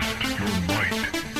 Test your might.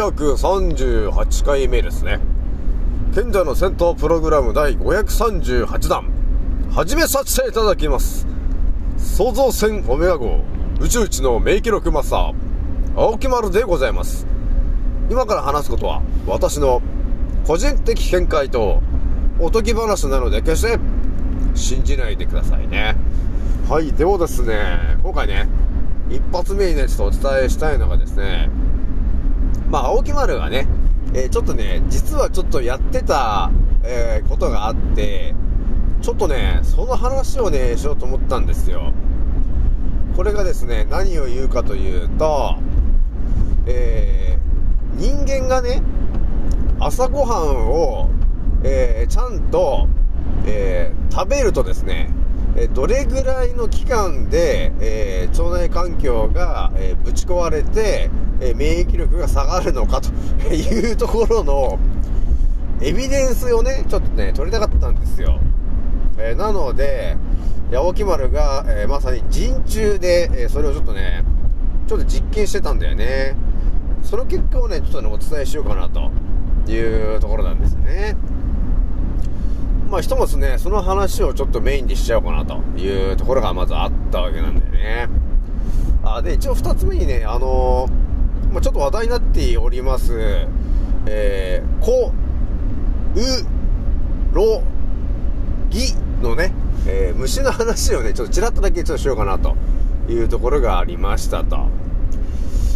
738回目ですね。賢者の戦闘プログラム第538弾。始めさせていただきます。創造船オメガ号宇宙一の名記録マスター青木丸でございます。今から話すことは私の個人的見解とおとぎ話なので決して信じないでくださいね。はいではですね今回ね一発目にねちょっとお伝えしたいのがですねまあ青木丸がね、えーちょっとね実はちょっとやってた、えーことがあってちょっとねその話をねしようと思ったんですよ。これがですね何を言うかというとえー人間がね朝ごはんを、えーちゃんと、えー食べるとですね、えどれぐらいの期間で、えー腸内環境が、えぶち壊れて、え免疫力が下がるのかと いうところのエビデンスをねちょっとね取りたかったんですよ、えーなので八尾木丸が、えーまさに陣中で、えそれをちょっとねちょっと実験してたんだよね。その結果をねちょっとねお伝えしようかなというところなんですね。まあひとまずねその話をちょっとメインにしちゃおうかなというところがまずあったわけなんだよね。あで一応2つ目にねあのーまあ、ちょっと話題になっておりますえー、こうろぎのね、えー虫の話をねちょっとちらっとだけちょっとしようかなというところがありましたと。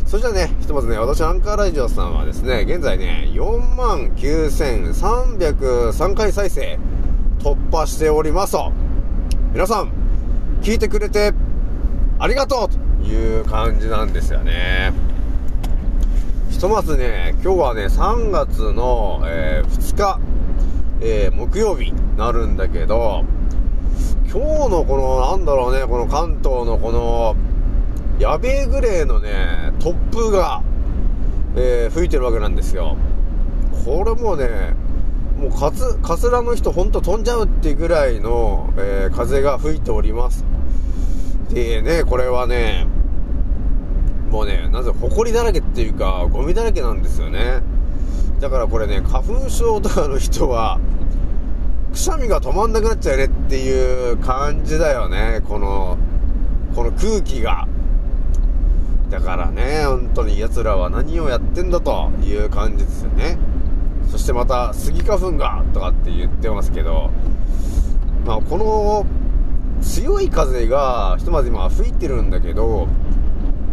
それじゃあね、ひとまずね、私、アンカーラジオさんはですね、現在ね、49,303回再生突破しておりますと。皆さん、聞いてくれてありがとうという感じなんですよね。ひとまずね、今日はね、3月の、えー2日、えー木曜日になるんだけど、今日のこの、なんだろうね、この関東のこの、やべえグレーのね、突風が、えー吹いてるわけなんですよ。これもね、もうかつ、かすらの人ほんと飛んじゃうっていうぐらいの、えー風が吹いております。でね、これはね、もうね、なぜ埃だらけっていうか、ゴミだらけなんですよね。だからこれね、花粉症とかの人は、くしゃみが止まんなくなっちゃうねっていう感じだよね、この、この空気が。だからね、本当に奴らは何をやってんだという感じですよね。そしてまた、スギ花粉が、とかって言ってますけど、まあ、この、強い風が、ひとまず今吹いてるんだけど、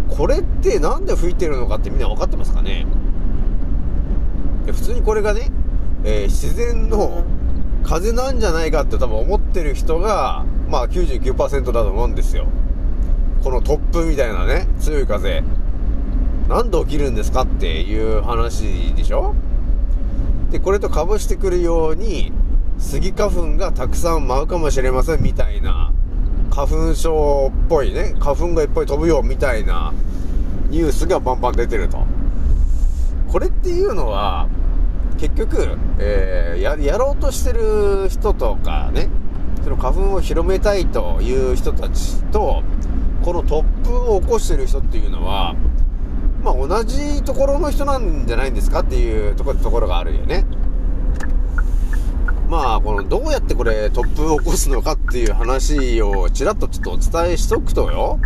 これってなんで吹いてるのかってみんな分かってますかね？普通にこれがね、えー自然の風なんじゃないかって多分思ってる人が、まあ99%だと思うんですよ。この突風みたいなね、強い風。なんで起きるんですかっていう話でしょ？で、これと被してくるように、スギ花粉がたくさん舞うかもしれませんみたいな、花粉症っぽいね、花粉がいっぱい飛ぶよみたいなニュースがバンバン出てると。これっていうのは、結局、えーや、やろうとしてる人とかね、その花粉を広めたいという人たちと、この突風を起こしてる人っていうのは、まあ同じところの人なんじゃないんですかっていうところがあるよね。まあ、この、どうやってこれ、突風を起こすのかっていう話を、ちらっとちょっとお伝えしとくとよ、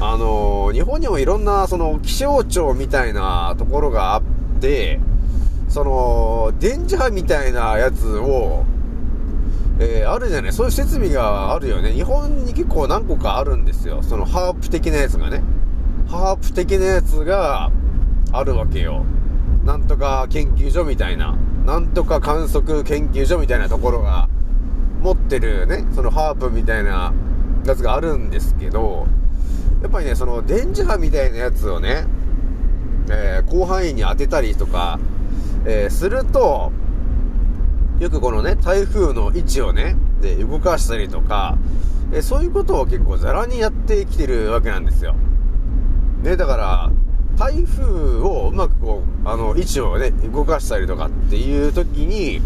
あの、日本にもいろんな、その、気象庁みたいなところがあって、その、電磁波みたいなやつを、えーあるじゃないそういう設備があるよね。日本に結構何個かあるんですよ。そのハープ的なやつがね。ハープ的なやつがあるわけよ。なんとか研究所みたいな、なんとか観測研究所みたいなところが持ってるね、そのハープみたいなやつがあるんですけど、やっぱりね、その電磁波みたいなやつをね、えー広範囲に当てたりとか、えーすると、よくこのね、台風の位置をね、で、動かしたりとか、えーそういうことを結構ザラにやってきてるわけなんですよ。ね、だから、台風をうまくこう、あの、位置をね、動かしたりとかっていう時に、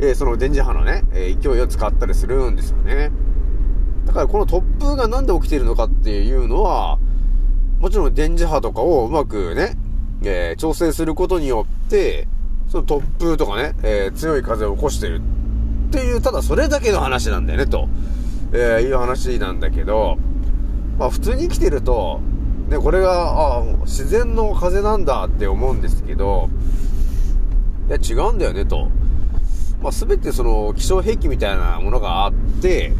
えーその電磁波のね、え勢いを使ったりするんですよね。だからこの突風がなんで起きてるのかっていうのは、もちろん電磁波とかをうまくね、えー調整することによって、その突風とかね、えー強い風を起こしてるっていう、ただそれだけの話なんだよね、と、えーいう話なんだけど、まあ普通に生きてると、ね、これが、あ、自然の風なんだって思うんですけど、いや違うんだよね、と。まあ全てその気象兵器みたいなものがあって、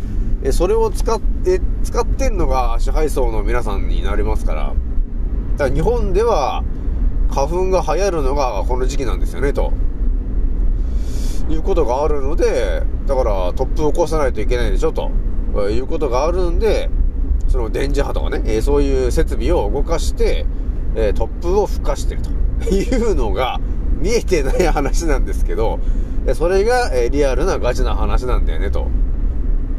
えそれを使っえ使ってんのが支配層の皆さんになりますから、だから日本では花粉が流行るのがこの時期なんですよね、と。いうことがあるので、だから突風を起こさないといけないでしょ、ということがあるんで、その電磁波とかね、えそういう設備を動かして、えー突風を吹かしてると いうのが見えてない話なんですけど、それが、えリアルなガチな話なんだよね、と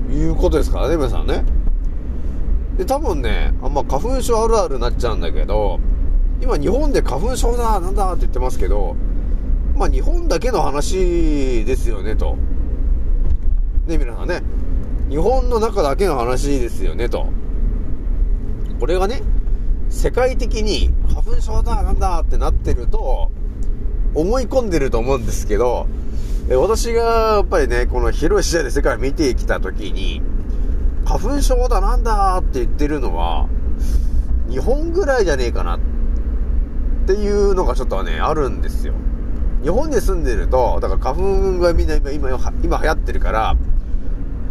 いうことですからね、皆さんね。で、多分ね、あんま花粉症あるあるになっちゃうんだけど、今日本で花粉症だ、なんだって言ってますけど、まあ日本だけの話ですよね、と。ね、皆さんね。日本の中だけの話ですよね、と。これがね、世界的に花粉症だ、なんだってなってると、思い込んでると思うんですけど、私がやっぱりね、この広い視野で世界を見てきたときに、花粉症だ、なんだって言ってるのは、日本ぐらいじゃねえかなっていうのがちょっとね、あるんですよ。日本に住んでると、だから花粉がみんな今、今、今流行ってるから、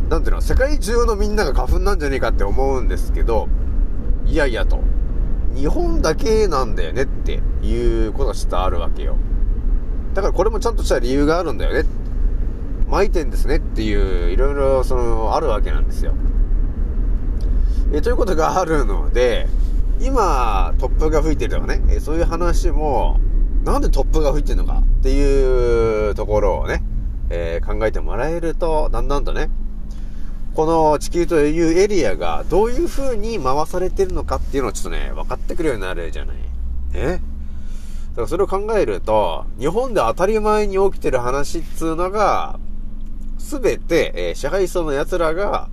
なんていうの、世界中のみんなが花粉なんじゃねえかって思うんですけど、いやいやと。日本だけなんだよねっていうことがちょっとあるわけよ。だからこれもちゃんとした理由があるんだよね。巻いてんですねっていう、いろいろその、あるわけなんですよ。えということがあるので、今、突風が吹いてるとかね、えそういう話も、なんで突風が吹いてるのかっていうところをね、えー考えてもらえると、だんだんとね、この地球というエリアがどういう風に回されてるのかっていうのをちょっとね、分かってくるようになるじゃない。え？だからそれを考えると、日本で当たり前に起きてる話っつうのが、すべて、えー支配層の奴らが、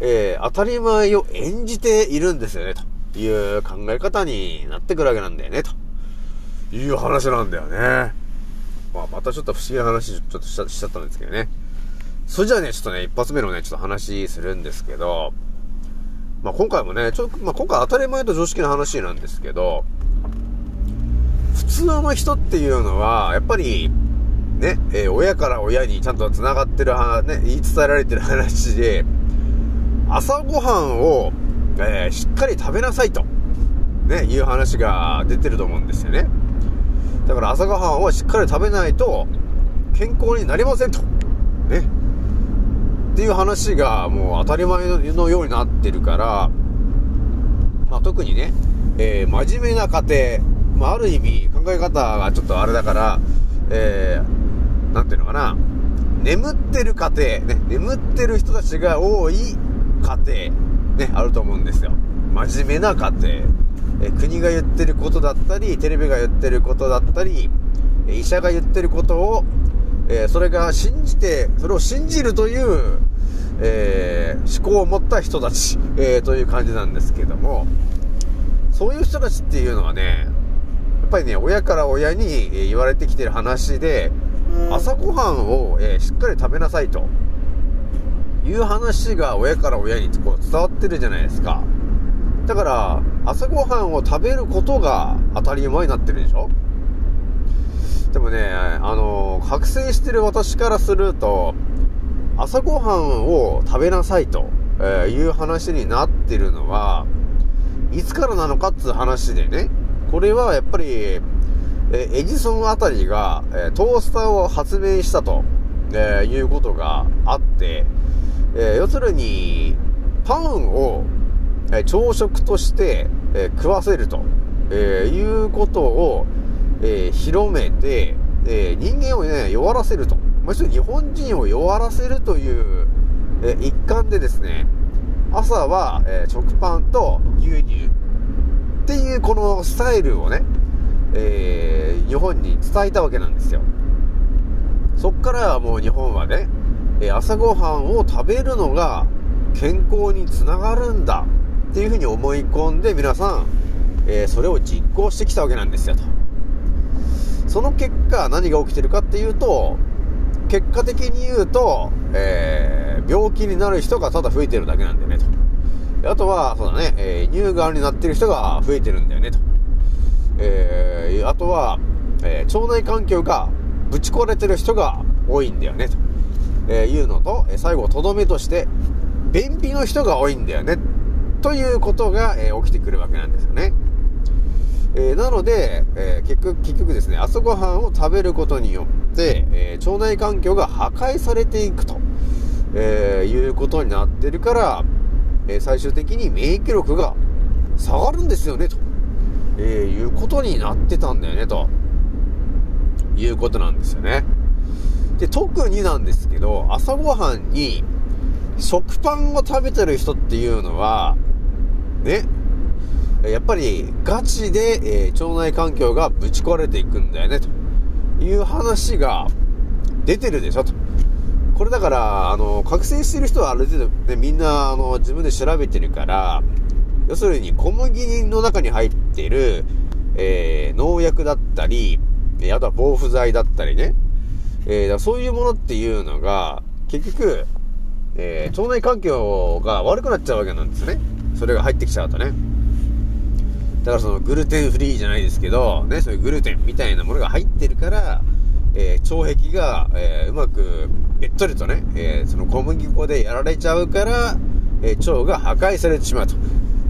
えー当たり前を演じているんですよね、という考え方になってくるわけなんだよね、という話なんだよね。まあ、またちょっと不思議な話ちょっとしちゃしちゃったんですけどね。それじゃあね、ちょっとね、一発目のね、ちょっと話するんですけど、まあ今回もね、ちょっと、まあ今回当たり前と常識の話なんですけど、普通の人っていうのは、やっぱり、ね、えー親から親にちゃんと繋がってるは、ね、言い伝えられてる話で、朝ごはんを、えーしっかり食べなさいと、ね、いう話が出てると思うんですよね。だから朝ごはんはしっかり食べないと、健康になりませんと。ね。っていう話がもう当たり前のようになってるから、まあ、特にね、えー真面目な家庭、まあ、ある意味考え方がちょっとあれだから、えー、なんていうのかな、眠ってる家庭、ね、眠ってる人たちが多い家庭、ね、あると思うんですよ。真面目な家庭。えー国が言ってることだったり、テレビが言ってることだったり、え医者が言ってることを、えーそれが信じて、それを信じるという、えー思考を持った人たち、えーという感じなんですけども、そういう人たちっていうのはね、やっぱりね、親から親にえー言われてきてる話で、朝ごはんを、えーしっかり食べなさいと。いう話が親から親にこう伝わってるじゃないですか。だから朝ごはんを食べることが当たり前になってるでしょ。でもねあの覚醒してる私からすると朝ごはんを食べなさいと、えいう話になってるのはいつからなのかっつう話でね。これはやっぱり、えエジソンあたりが、えトースターを発明したと、えーいうことがあって、え要するにパンを、え朝食として、え食わせると、えいうことを、え広めて、え人間をね弱らせると。むしろ日本人を弱らせるという、え一環でですね朝は、え食パンと牛乳っていうこのスタイルをね、えー日本に伝えたわけなんですよ。そっからはもう日本はね、え朝ごはんを食べるのが健康につながるんだっていうふうに思い込んで皆さん、えーそれを実行してきたわけなんですよと。その結果何が起きてるかっていうと結果的に言うと、えー病気になる人がただ増えてるだけなんだよねと。あとはそうだね、えー乳がんになってる人が増えてるんだよねと。えーあとは、えー腸内環境がぶち壊れてる人が多いんだよねと、えーいうのと、え最後とどめとして便秘の人が多いんだよね。ということが、えー起きてくるわけなんですよね。えーなので、えー結局結局ですね朝ごはんを食べることによって、えー腸内環境が破壊されていくと、えいうことになってるから、え最終的に免疫力が下がるんですよねと、えいうことになってたんだよねということなんですよね。で特になんですけど朝ごはんに食パンを食べてる人っていうのはねやっぱりガチで、えー腸内環境がぶち壊れていくんだよねという話が出てるでしょと。これだからあの覚醒してる人はある程度、ね、みんなあの自分で調べてるから要するに小麦の中に入ってる、えー農薬だったりあとは防腐剤だったりね、えーだそういうものっていうのが結局、えー腸内環境が悪くなっちゃうわけなんですね。それが入ってきちゃうとね。だからそのグルテンフリーじゃないですけど、ね、そういうグルテンみたいなものが入ってるから、えー腸壁が、えーうまくべっとりとね、えーその小麦粉でやられちゃうから、え腸が破壊されてしまうと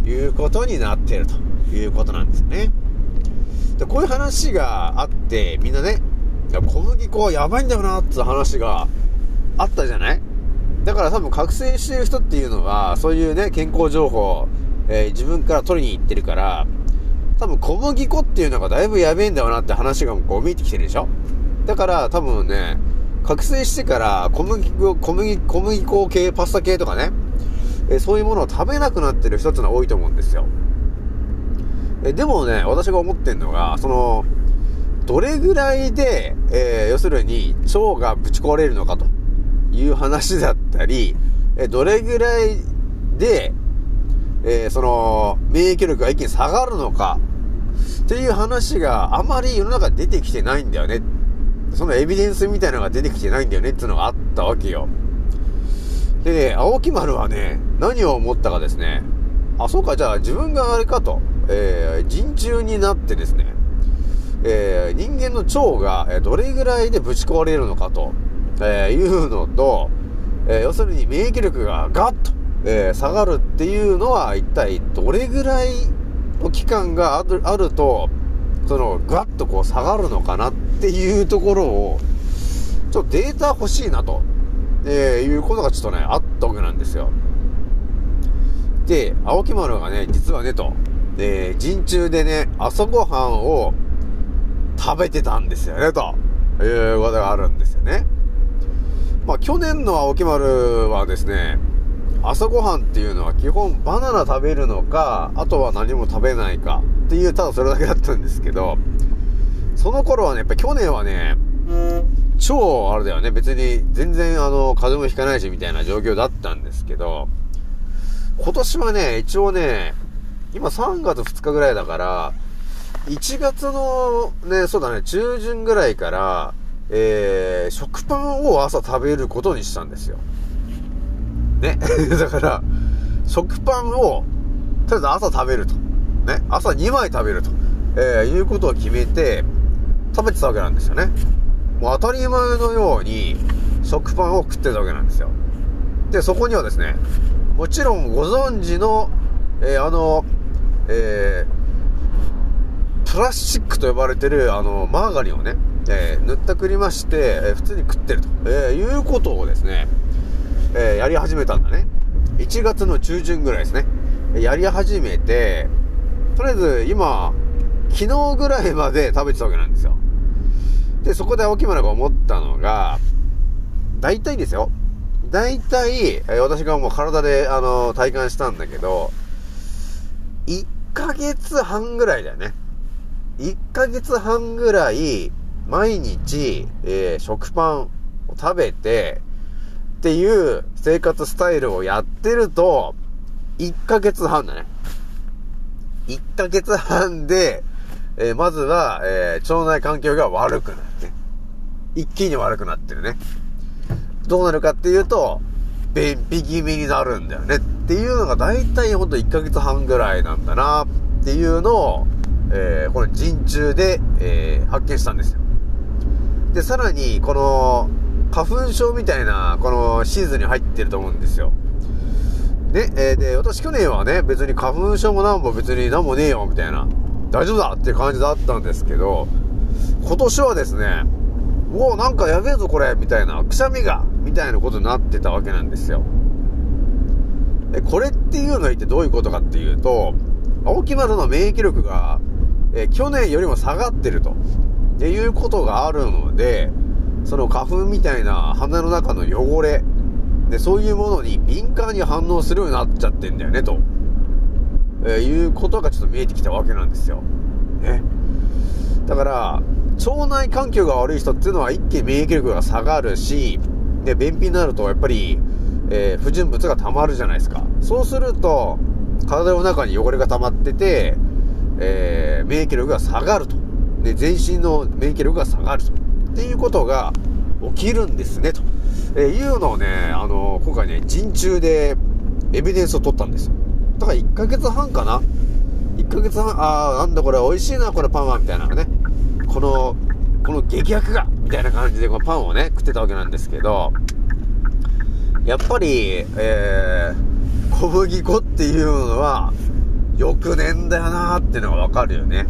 いうことになっているということなんですね。でこういう話があって、みんなね、小麦粉はやばいんだよなって話があったじゃない？だから多分覚醒してる人っていうのは、そういうね、健康情報、え自分から取りに行ってるから、多分小麦粉っていうのがだいぶやべえんだよなって話がこう見えてきてるでしょ？だから多分ね、覚醒してから小麦粉、小麦、小麦粉系、パスタ系とかね、えそういうものを食べなくなってる人っていうのは多いと思うんですよ。えでもね、私が思ってんのが、その、どれぐらいで、えー要するに腸がぶち壊れるのかという話だったり、えどれぐらいで、えーその、免疫力が一気に下がるのかっていう話があまり世の中出てきてないんだよね。そのエビデンスみたいなのが出てきてないんだよねっていうのがあったわけよ。でね、青木丸はね、何を思ったかですね、あ、そうか、じゃあ自分があれかと、えー人中になってですね、えー人間の腸がどれぐらいでぶち壊れるのかと、えーいうのと、え要するに免疫力がガッと、えー下がるっていうのは一体どれぐらいの期間があると、そのガッとこう下がるのかなっていうところを、ちょっとデータ欲しいなと、えーいうことがちょっとね、あったわけなんですよ。で、青木丸がね、実はね、と、えー陣中でね、朝ごはんを食べてたんですよね、ということがあるんですよね。まあ、去年の青木丸はですね、朝ごはんっていうのは基本バナナ食べるのか、あとは何も食べないかっていう、ただそれだけだったんですけど、その頃はね、やっぱ去年はね、超あれだよね、別に全然あの、風邪もひかないしみたいな状況だったんですけど、今年はね、一応ね、今3月2日ぐらいだから、1月のね、そうだね、中旬ぐらいから、えー、食パンを朝食べることにしたんですよ。ね。だから、食パンを、とりあえず朝食べると。ね。朝2枚食べると。えー、いうことを決めて、食べてたわけなんですよね。もう当たり前のように、食パンを食ってたわけなんですよ。で、そこにはですね、もちろんご存知の、えー、あの、えー、プラスチックと呼ばれてる、あの、マーガリンをね、えー、塗ったくりまして、え普通に食ってると、えいうことをですね、えやり始めたんだね。1月の中旬ぐらいですね。やり始めて、とりあえず今、昨日ぐらいまで食べてたわけなんですよ。で、そこで青木村が思ったのが、大体ですよ。大体、え私がもう体で、あの、体感したんだけど、1ヶ月半ぐらいだよね。1ヶ月半ぐらい、毎日、えー、食パンを食べて、っていう生活スタイルをやってると、1ヶ月半だね。1ヶ月半で、えー、まずは、えー、腸内環境が悪くなって、一気に悪くなってるね。どうなるかっていうと、便秘気味になるんだよねっていうのが大体ほんと1ヶ月半ぐらいなんだなっていうのを、えー、この陣中で、えー、発見したんですよ。で、さらに、この、花粉症みたいな、このシーズンに入ってると思うんですよ。ね、えー、で、私去年はね、別に花粉症もなんも別になんもねえよ、みたいな、大丈夫だっていう感じだったんですけど、今年はですね、おお、なんかやべえぞこれ、みたいな、くしゃみが、みたいなことになってたわけなんですよ。え、これっていうのは一体どういうことかっていうと、青木丸の免疫力が、え去年よりも下がってると、っていうことがあるので、その花粉みたいな鼻の中の汚れ、で、そういうものに敏感に反応するようになっちゃってんだよね、と、えー、いうことがちょっと見えてきたわけなんですよ。ね。だから、腸内環境が悪い人っていうのは一気に免疫力が下がるし、で、便秘になるとやっぱり、えー、不純物が溜まるじゃないですか。そうすると、体の中に汚れが溜まってて、えー、免疫力が下がると。で、全身の免疫力が下がると。ていうことが起きるんですね、と、え、いうのをね、あの、今回ね、陣中でエビデンスを取ったんですよ。だから1ヶ月半かな ?1 ヶ月半、あー、なんだこれ美味しいな、これパンは、みたいなね。この、この激薬がみたいな感じでこのパンをね、食ってたわけなんですけど、やっぱり、えー、小麦粉っていうのは、よくねんだよなーっていうのがわかるよね。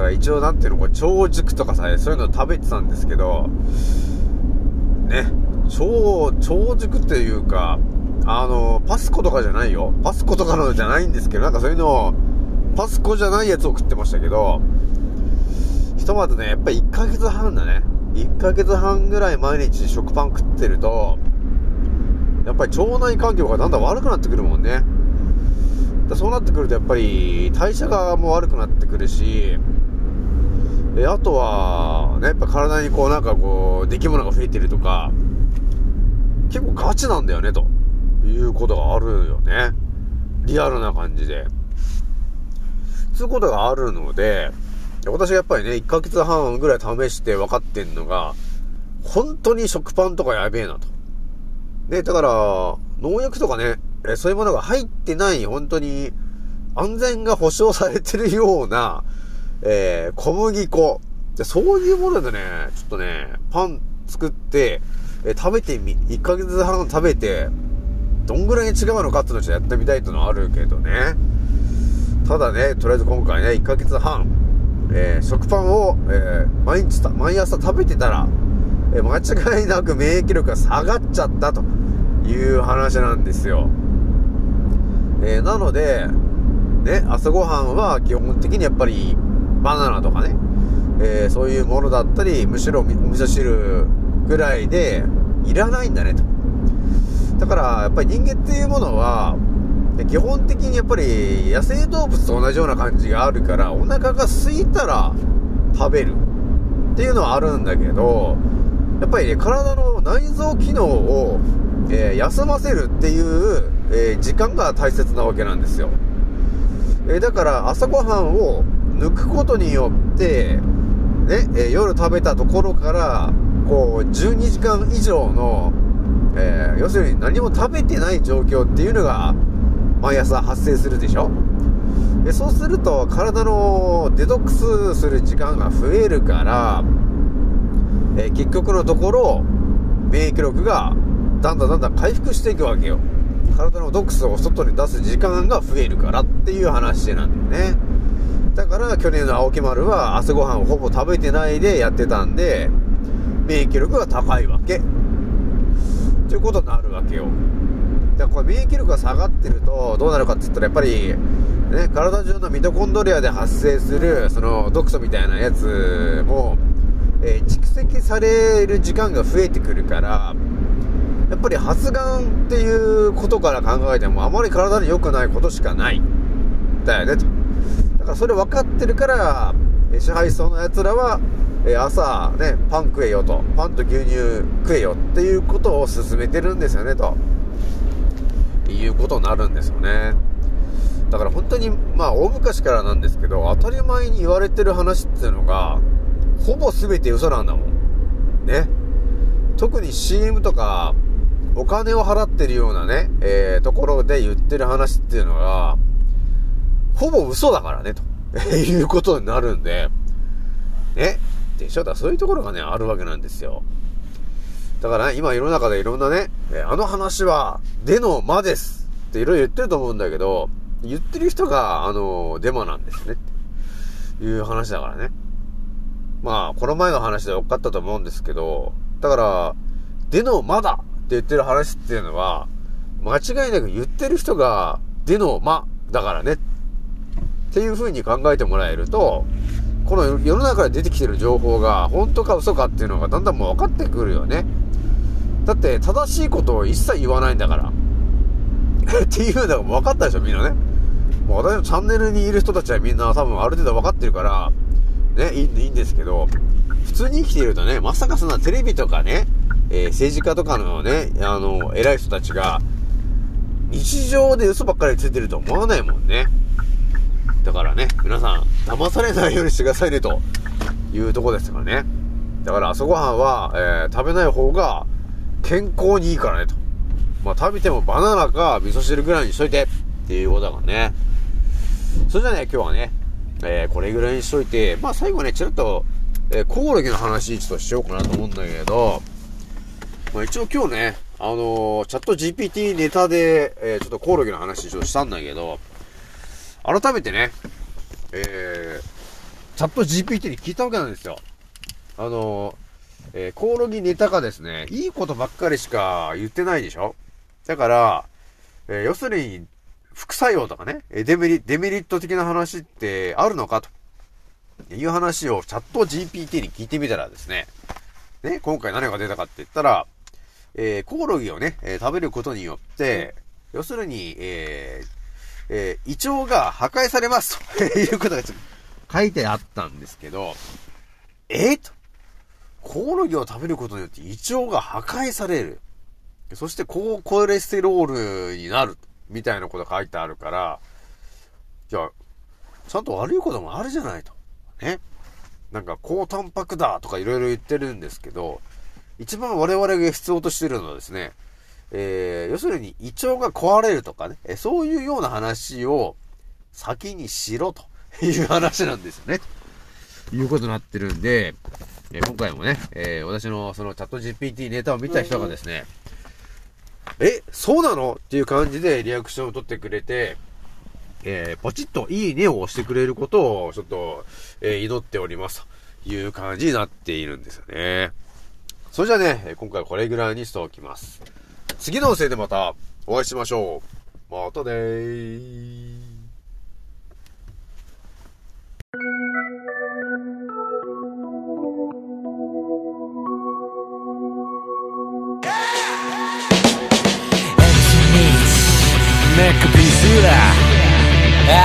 だから一応なんていうの、これ、超熟とかさ、そういうの食べてたんですけど、ね、超、超熟っていうか、あの、パスコとかじゃないよ。パスコとかのじゃないんですけど、なんかそういうのを、パスコじゃないやつを食ってましたけど、ひとまずね、やっぱり1ヶ月半だね。1ヶ月半ぐらい毎日食パン食ってると、やっぱり腸内環境がだんだん悪くなってくるもんね。そうなってくるとやっぱり代謝がもう悪くなってくるし、えあとは、ね、やっぱ体にこうなんかこう、出来物が増えてるとか、結構ガチなんだよね、ということがあるよね。リアルな感じで。つうことがあるので、私やっぱりね、1ヶ月半ぐらい試して分かってんのが、本当に食パンとかやべえなと。ね、だから、農薬とかね、そういうものが入ってない、本当に安全が保証されてるような、えー、小麦粉。でそういうものでね、ちょっとね、パン作って、えー、食べてみ、1ヶ月半食べて、どんぐらいに違うのかっていうのをちょっとやってみたいっていうのはあるけどね。ただね、とりあえず今回ね、1ヶ月半、えー、食パンを、えー、毎日、毎朝食べてたら、え間違いなく免疫力が下がっちゃったという話なんですよ。えなので、ね、朝ごはんは基本的にやっぱりバナナとかね、えー、そういうものだったり、むしろ味噌汁ぐらいでいらないんだねと。だから、やっぱり人間っていうものは、基本的にやっぱり野生動物と同じような感じがあるから、お腹が空いたら食べるっていうのはあるんだけど、やっぱりね、体の内臓機能を、えー、休ませるっていう、えー、時間が大切なわけなんですよ。えー、だから朝ごはんを抜くことによって、ね、えー夜食べたところから、こう、12時間以上の、えー要するに何も食べてない状況っていうのが、毎朝発生するでしょ？でそうすると、体のデトックスする時間が増えるから、えー結局のところ、免疫力がだんだんだんだん回復していくわけよ。体の毒素を外に出す時間が増えるからっていう話なんだよね。だから去年の青木丸は朝ごはんをほぼ食べてないでやってたんで、免疫力が高いわけ。ということになるわけよ。だからこれ免疫力が下がってるとどうなるかって言ったらやっぱり、ね、体中のミトコンドリアで発生するその毒素みたいなやつも、えー蓄積される時間が増えてくるから、やっぱり発がんっていうことから考えてもあまり体に良くないことしかない。だよねと。からそれ分かってるから、支配層の奴らは、朝ね、パン食えよと。パンと牛乳食えよっていうことを勧めてるんですよねと。いうことになるんですよね。だから本当に、まあ大昔からなんですけど、当たり前に言われてる話っていうのが、ほぼ全て嘘なんだもん。ね。特に CM とか、お金を払ってるようなね、えー、ところで言ってる話っていうのが、ほぼ嘘だからね、と いうことになるんで、ね。でしょ？だそういうところがね、あるわけなんですよ。だから、ね、今世の中でいろんなね、あの話は、での間ですっていろいろ言ってると思うんだけど、言ってる人が、あの、デマなんですね。っていう話だからね。まあ、この前の話で分かったと思うんですけど、だから、での間だって言ってる話っていうのは、間違いなく言ってる人が、での間だからね。っっていう風に考えてもらえると、この世の中で出てきてる情報が本当か嘘かっていうのがだんだんもう分かってくるよね。だって正しいことを一切言わないんだから。っていうのが分かったでしょ、みんなね。もう私のチャンネルにいる人たちはみんな多分ある程度分かってるから、ね、いいいいんですけど、普通に生きているとね、まさかそんなテレビとかね、えー政治家とかのね、あの、偉い人たちが、日常で嘘ばっかりついてると思わないもんね。だからね、皆さん、騙されないようにしてくださいね、というとこですからね。だから朝ごはんは、えー食べない方が健康にいいからね、と。まあ食べてもバナナか味噌汁ぐらいにしといて、っていうことだからね。それじゃね、今日はね、えーこれぐらいにしといて、まあ最後ね、ちょっと、えーコオロギの話ちょっとしようかなと思うんだけど、まあ一応今日ね、あのーチャット GPT ネタで、えーちょっとコオロギの話ちょっとしたんだけど、改めてね、えー、チャット GPT に聞いたわけなんですよ。あのーえーコオロギネタがですね、いいことばっかりしか言ってないでしょ？だから、えー要するに、副作用とかね、デメリデメリット的な話ってあるのかという話をチャット GPT に聞いてみたらですね、ね、今回何が出たかって言ったら、えーコオロギをね、えー食べることによって、要するに、えーえー胃腸が破壊されますと いうことがちょっと書いてあったんですけど、えーと、コオロギを食べることによって胃腸が破壊される。そして高コレステロールになる。みたいなことが書いてあるから、じゃあ、ちゃんと悪いこともあるじゃないと。ね。なんか高タンパクだとかいろいろ言ってるんですけど、一番我々が必要としているのはですね、えー、要するに胃腸が壊れるとかね、えそういうような話を先にしろという話なんですよね。ということになってるんで、えー今回もね、えー私のそのチャット GPT ネタを見た人がですね、え、そうなの？っていう感じでリアクションを取ってくれて、えーポチッといいねを押してくれることをちょっと、えー祈っておりますという感じになっているんですよね。それじゃあね、えー今回はこれぐらいにしておきます。次の音声でまたお会いしましょう。またねー。ネックピースだ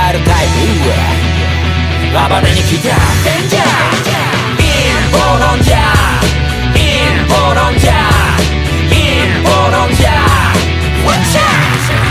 R タイプ暴れに来たデンジャー陰謀論者陰謀論者陰謀論者 Watch out 俺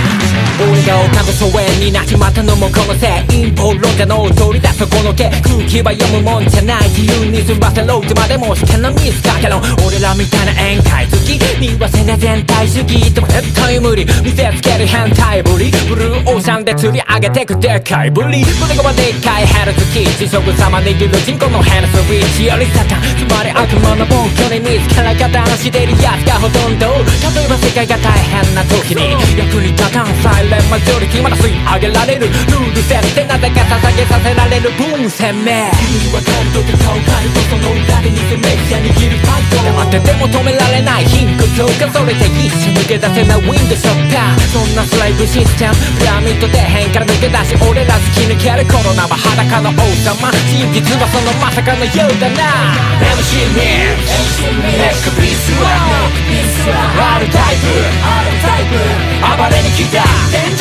が丘の疎遠になっちまったのもこのせい陰謀論者の通りだそこのけ空気は読むもんじゃない自由に済ませろってまでもしてのミスだけど俺らみたいな宴会好き見忘れ全体主義。でも絶対無理見せつける変態ぶりブルーオーシャンで釣り上げてくでかいぶり胸がでっかいヘルツキー。地食様握る人口のヘルスリーチよりサタンつまり悪魔の暴挙に見つから方のしてるやつがほとんど。例えば世界が大変な時に。役に立たんサイレンマジョリティまだ吸い上げられるルール設定なぜか捧げさせられる分鮮明君はカルトで顔変えるとその裏で偽メディア握るパッド黙ってても止められない貧困強化それで一緒抜け出せないウィンドショッターそんなスライブシステムピラミッド底辺から抜け出し俺ら突き抜けるコロナは裸の王様真実はそのまさかのようだな MC ミックネックピースは R タイプ暴れに来た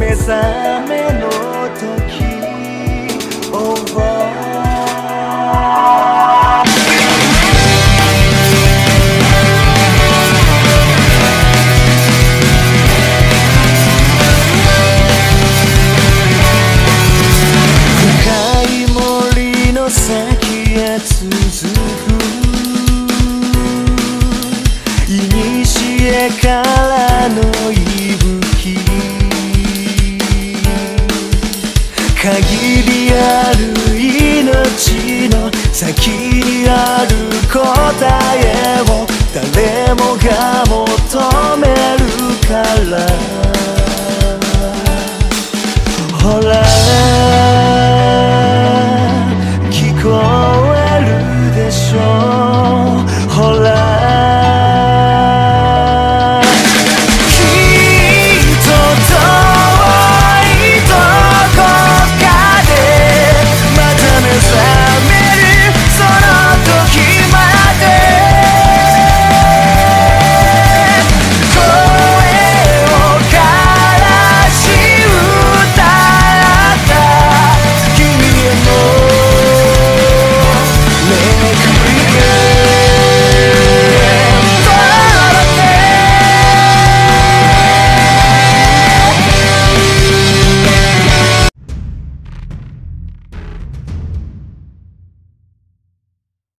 目ある答えを誰もが求めるから。